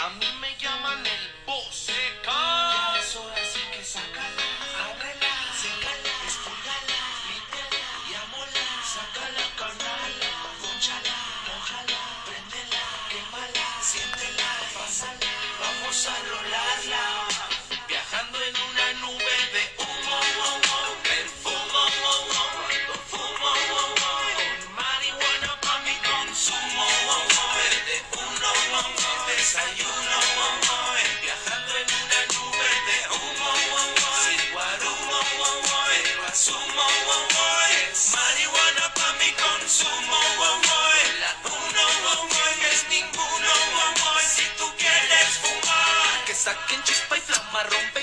A mí me llaman el boss. Ya. que en chispa y flama rompe.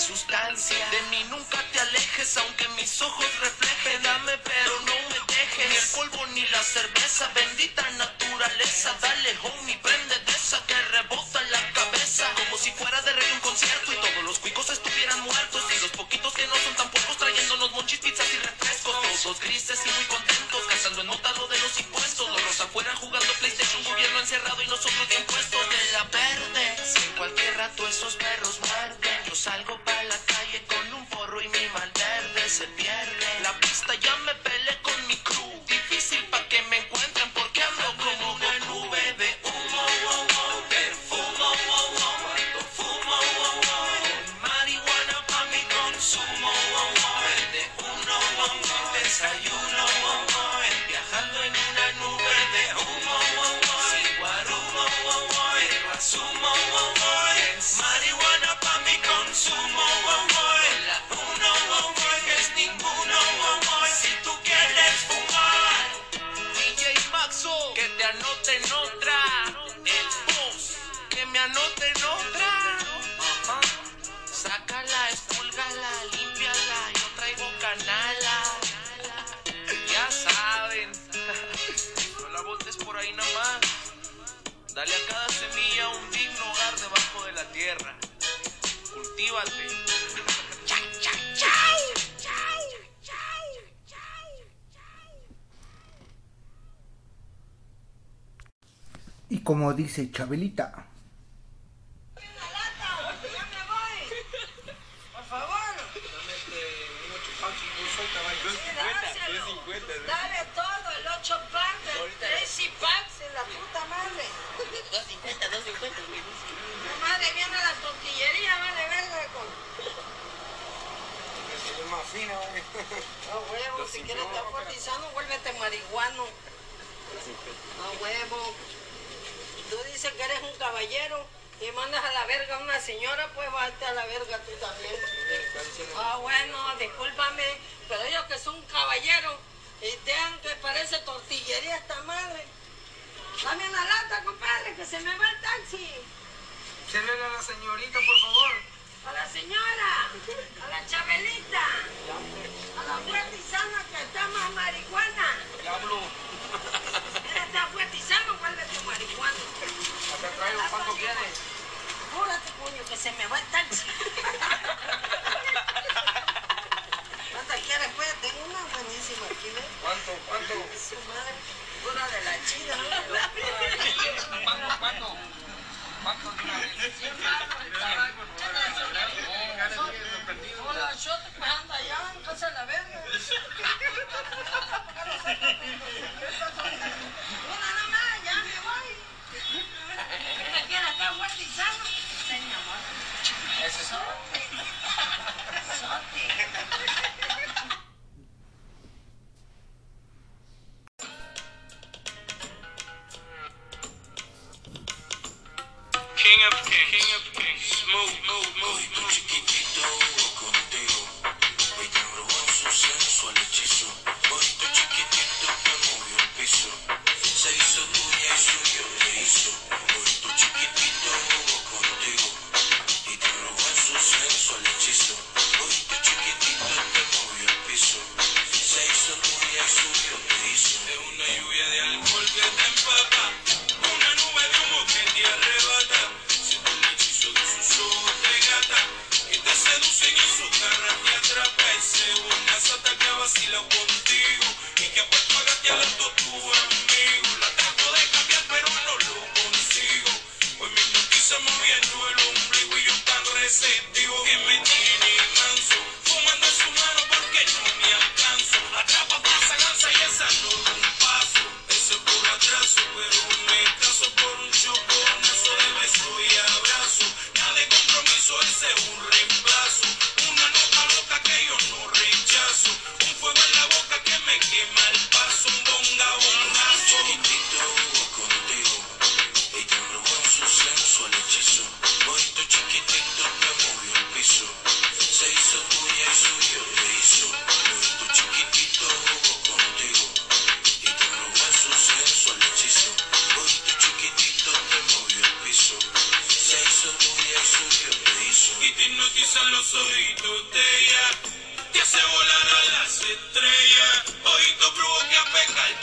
sustancia. De mí nunca te alejes, aunque mis ojos reflejen. Dame, pero no me dejes. Ni el polvo ni la cerveza, bendita naturaleza. Dale, homie, prende de esa que rebota la cabeza. Como si fuera de rey un concierto y todos los cuicos estuvieran muertos. Y los poquitos que no son tan pocos trayéndonos monchis, pizzas y refrescos. Todos grises y muy contentos, cazando en nota lo de los impuestos. Los afuera jugando PlayStation, gobierno encerrado y nosotros de impuestos de la verde. Si en cualquier rato esos perros muerden salgo para la calle con un forro y mi maldad se pierde. La pista ya me peleé como dice Chabelita. señora, pues vate a la verga tú también. Ah, bueno, discúlpame, pero ellos que son caballeros eh, y dejan que parece tortillería esta madre. Dame una lata, compadre, que se me va el taxi. Échale a la señorita, por favor. A la señora, a la chabelita. King of Kings, King of smooth, move, move, move.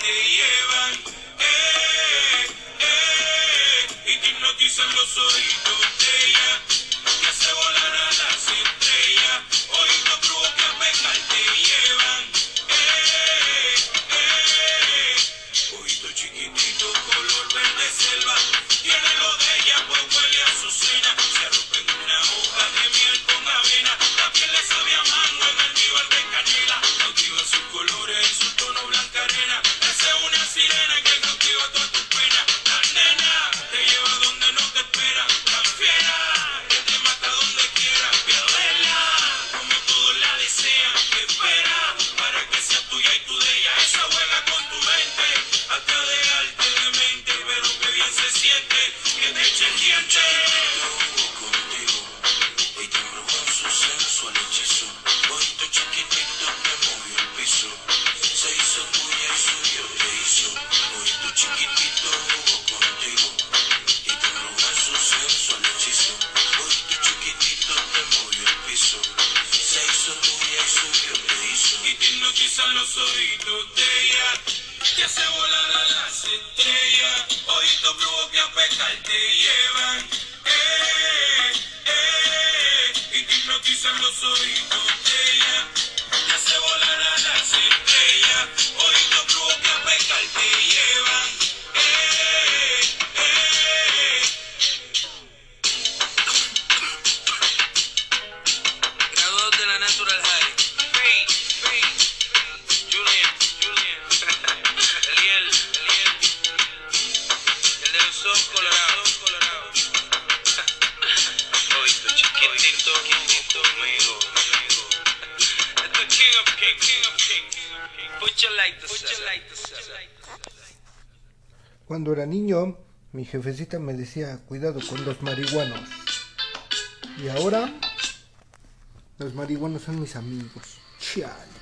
que llevan, eh, eh, y que hipnotizan los oídos. Cuando era niño, mi jefecita me decía, cuidado con los marihuanos. Y ahora, los marihuanos son mis amigos. Chale.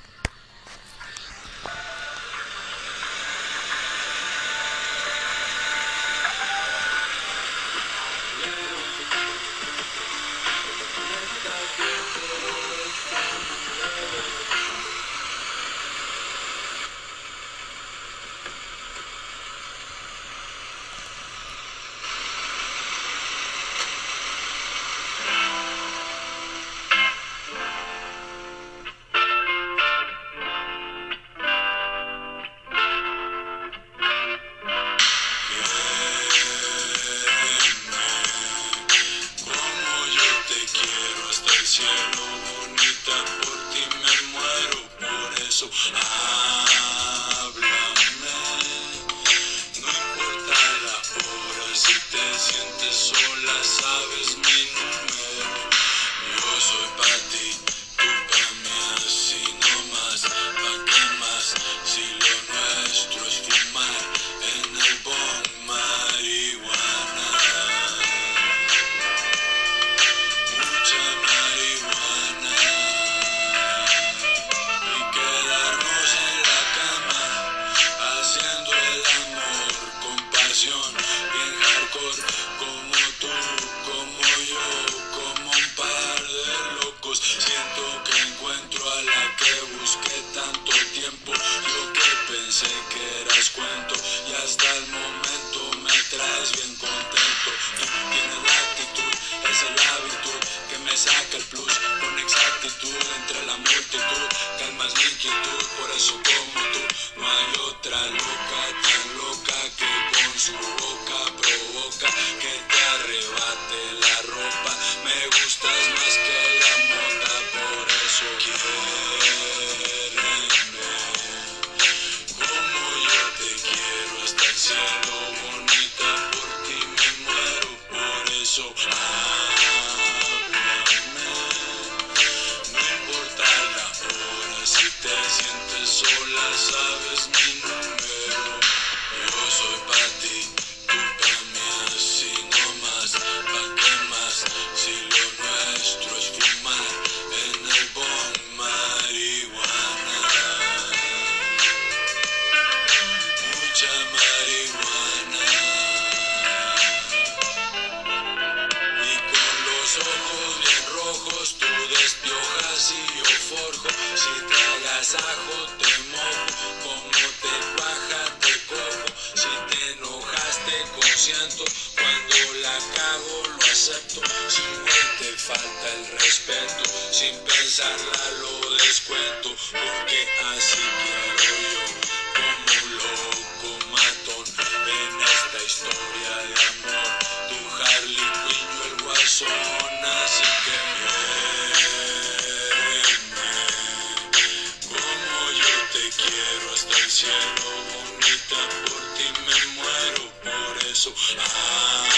Shalom. falta el respeto, sin pensarla lo descuento, porque así quiero yo, como un loco matón, en esta historia de amor, tu Harley Quinn, el guasón, así que miéreme, como yo te quiero hasta el cielo, bonita por ti me muero, por eso, ah,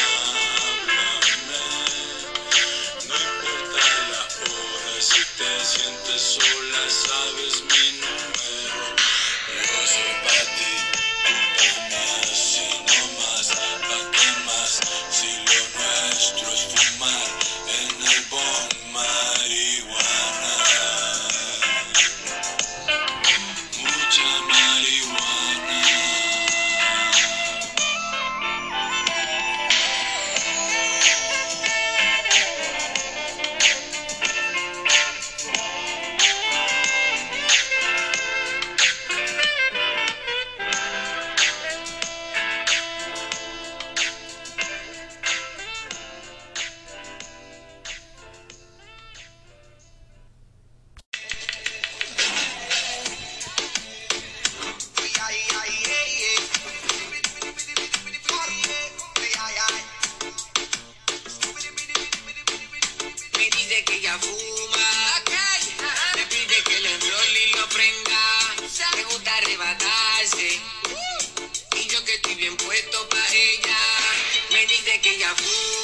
déjà.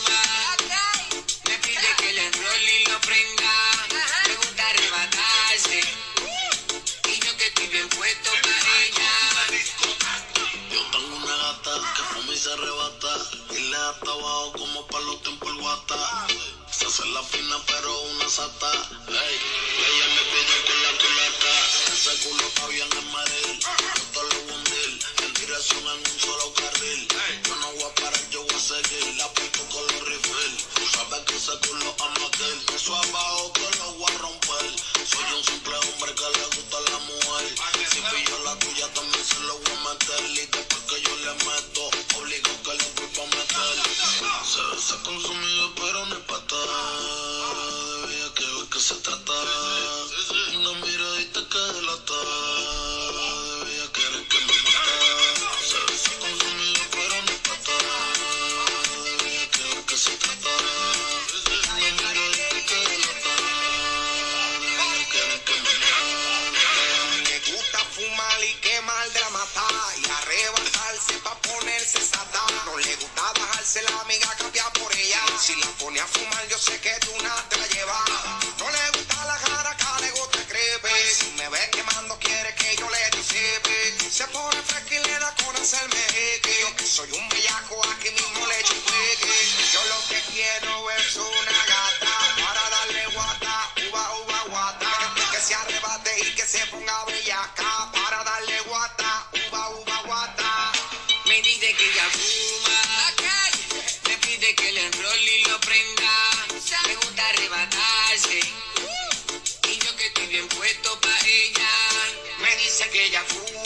Dice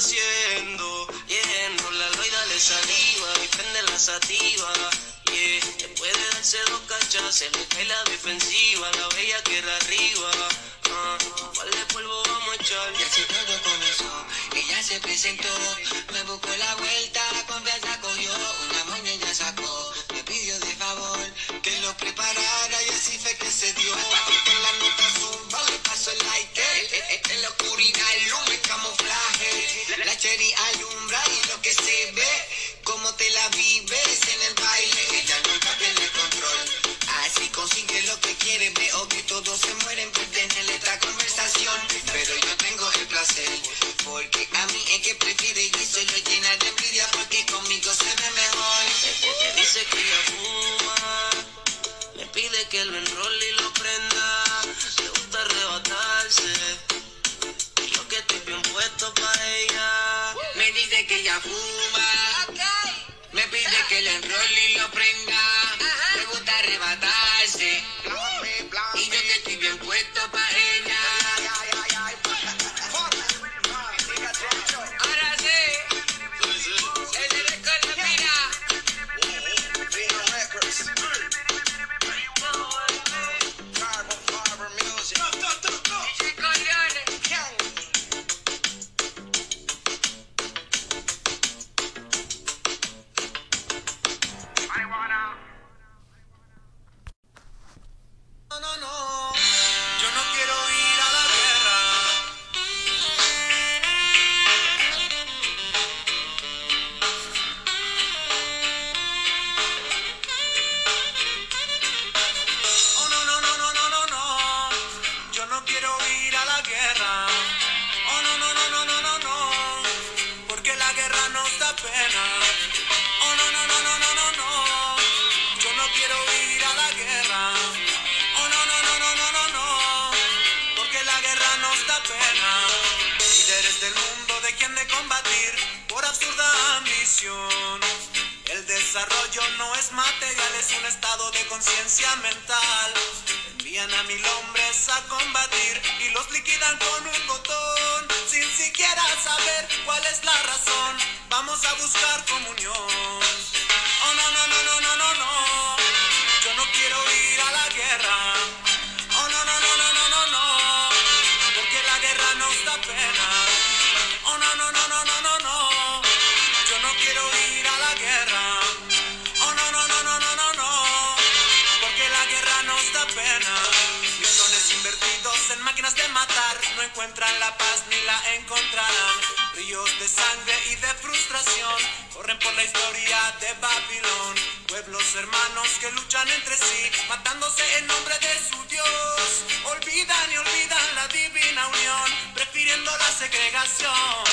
haciendo. Yeah, enrola y dale saliva. Y prende la sativa. Yeah, después de darse dos cachas, se le cae la defensiva. La bella que era arriba. Ah, un par de polvo vamos a echar. Y así todo comenzó, ella se presentó, me buscó la vuelta, confianza cogió, una moña ella sacó, lo preparara y así fue que se dio. Con la nota zumba le paso el lighter, en la oscuridad el humo es camuflaje, la cherry alumbra y lo que se ve, como te la vives en el baile, ella nunca pierde el control. Así consigue lo que quiere, veo que todos se mueren por tenerle esta conversación. Pero yo tengo el placer, porque a mí es que prefiere y solo llena de envidia porque conmigo se ve mejor. Me dice que ella fuma, me pide que lo enrolle y lo prenda, le gusta arrebatarse, yo que estoy bien puesto para ella. Me dice que ella fuma, me pide que le enrolle y lo prenda. Encuentran la paz ni la encontrarán. Ríos de sangre y de frustración corren por la historia de Babilón. Pueblos hermanos que luchan entre sí, matándose en nombre de su Dios. Olvidan y olvidan la divina unión, prefiriendo la segregación.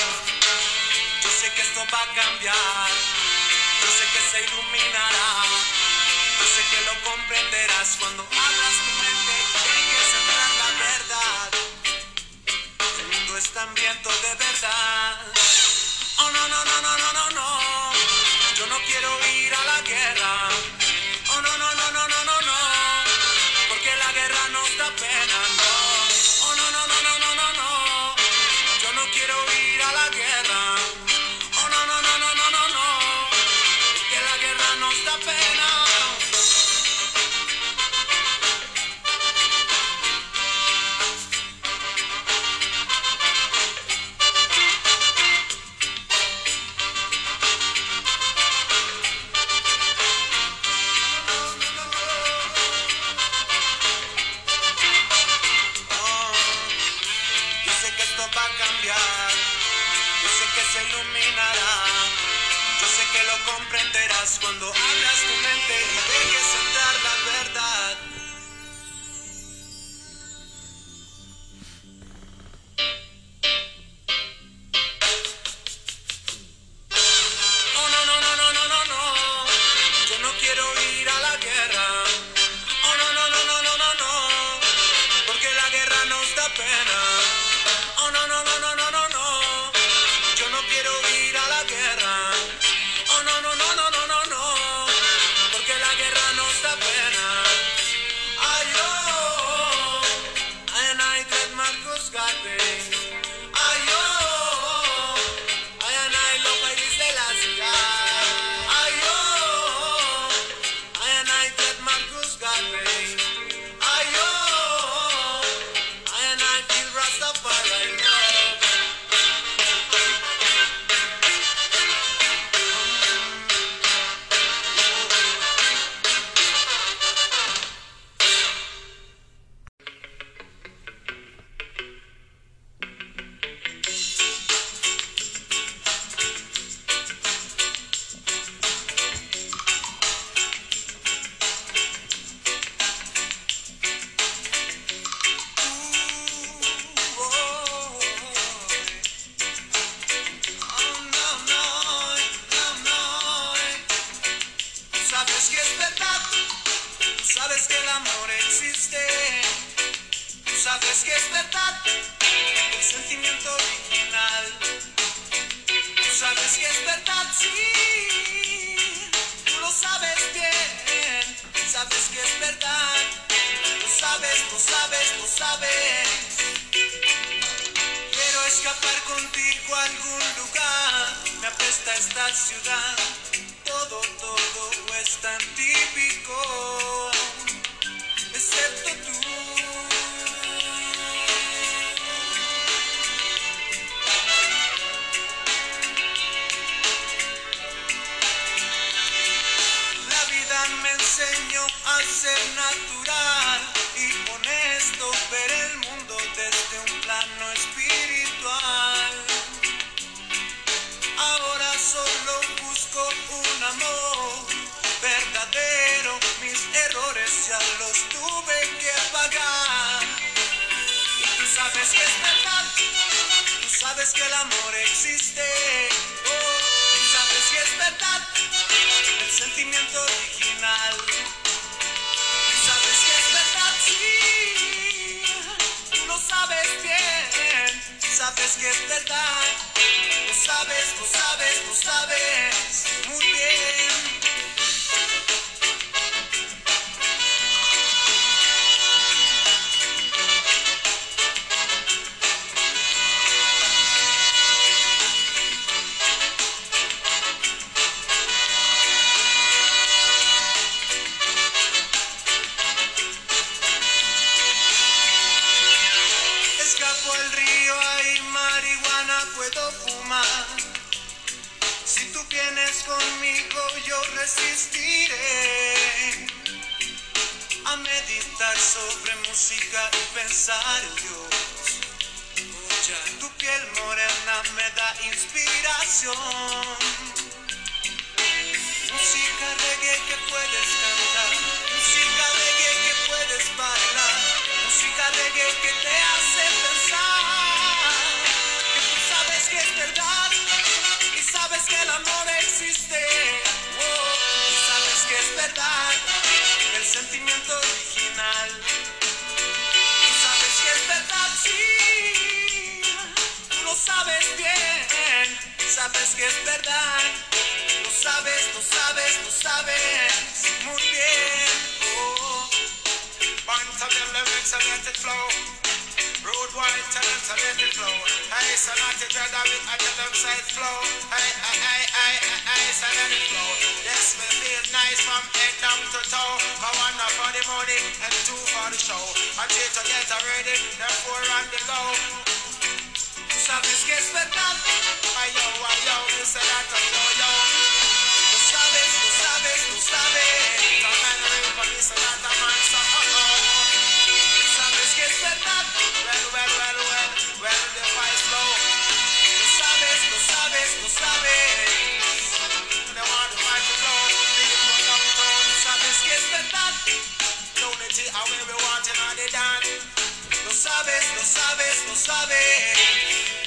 Yo sé que esto va a cambiar, yo sé que se iluminará, yo sé que lo comprenderás cuando abras tu mente está hambriento de verdad. Que lo comprenderás cuando abras tu mente y dejes entrar sabes que es verdad, sí, tú lo sabes bien, sabes que es verdad, lo sabes, lo sabes, lo sabes. Quiero escapar contigo a algún lugar, me apesta esta ciudad, todo, todo es tan típico, ya los tuve que pagar. Tú sabes que es verdad, tú sabes que el amor existe, oh, tú sabes que es verdad, el sentimiento original. Tú sabes que es verdad, sí, tú lo sabes bien, sabes que es verdad, lo sabes, lo sabes, lo sabes muy bien. Escapo al río, hay marihuana, puedo fumar. Si tú vienes conmigo, yo resistiré a meditar sobre música y pensar en Dios. Escucha, tu piel morena me da inspiración. Música reggae que puedes cantar, música reggae que puedes bailar, música reggae que te hace amor existe. Oh, sabes que es verdad el sentimiento original. Sabes que es verdad, sí, lo sabes bien, sabes que es verdad. Lo sabes, lo sabes, lo sabes muy bien. Oh. Bunch of them lyrics flow. Road wide, tell them let it flow. Hey, so not to dread of it, I tell them side flow. Hey, hey, hey, hey, hey, hey, so let it flow. Yes, me feel nice from head down to toe. Go one for the money and two for the show. I three to get ready, then four on the go. Sabes que es verdad, Ay, yo, ay, yo, me say that, ay, yo, yo. lo sabes, lo sabes, lo sabes. The man ring for me, say that, sabes, lo sabes, lo sabes.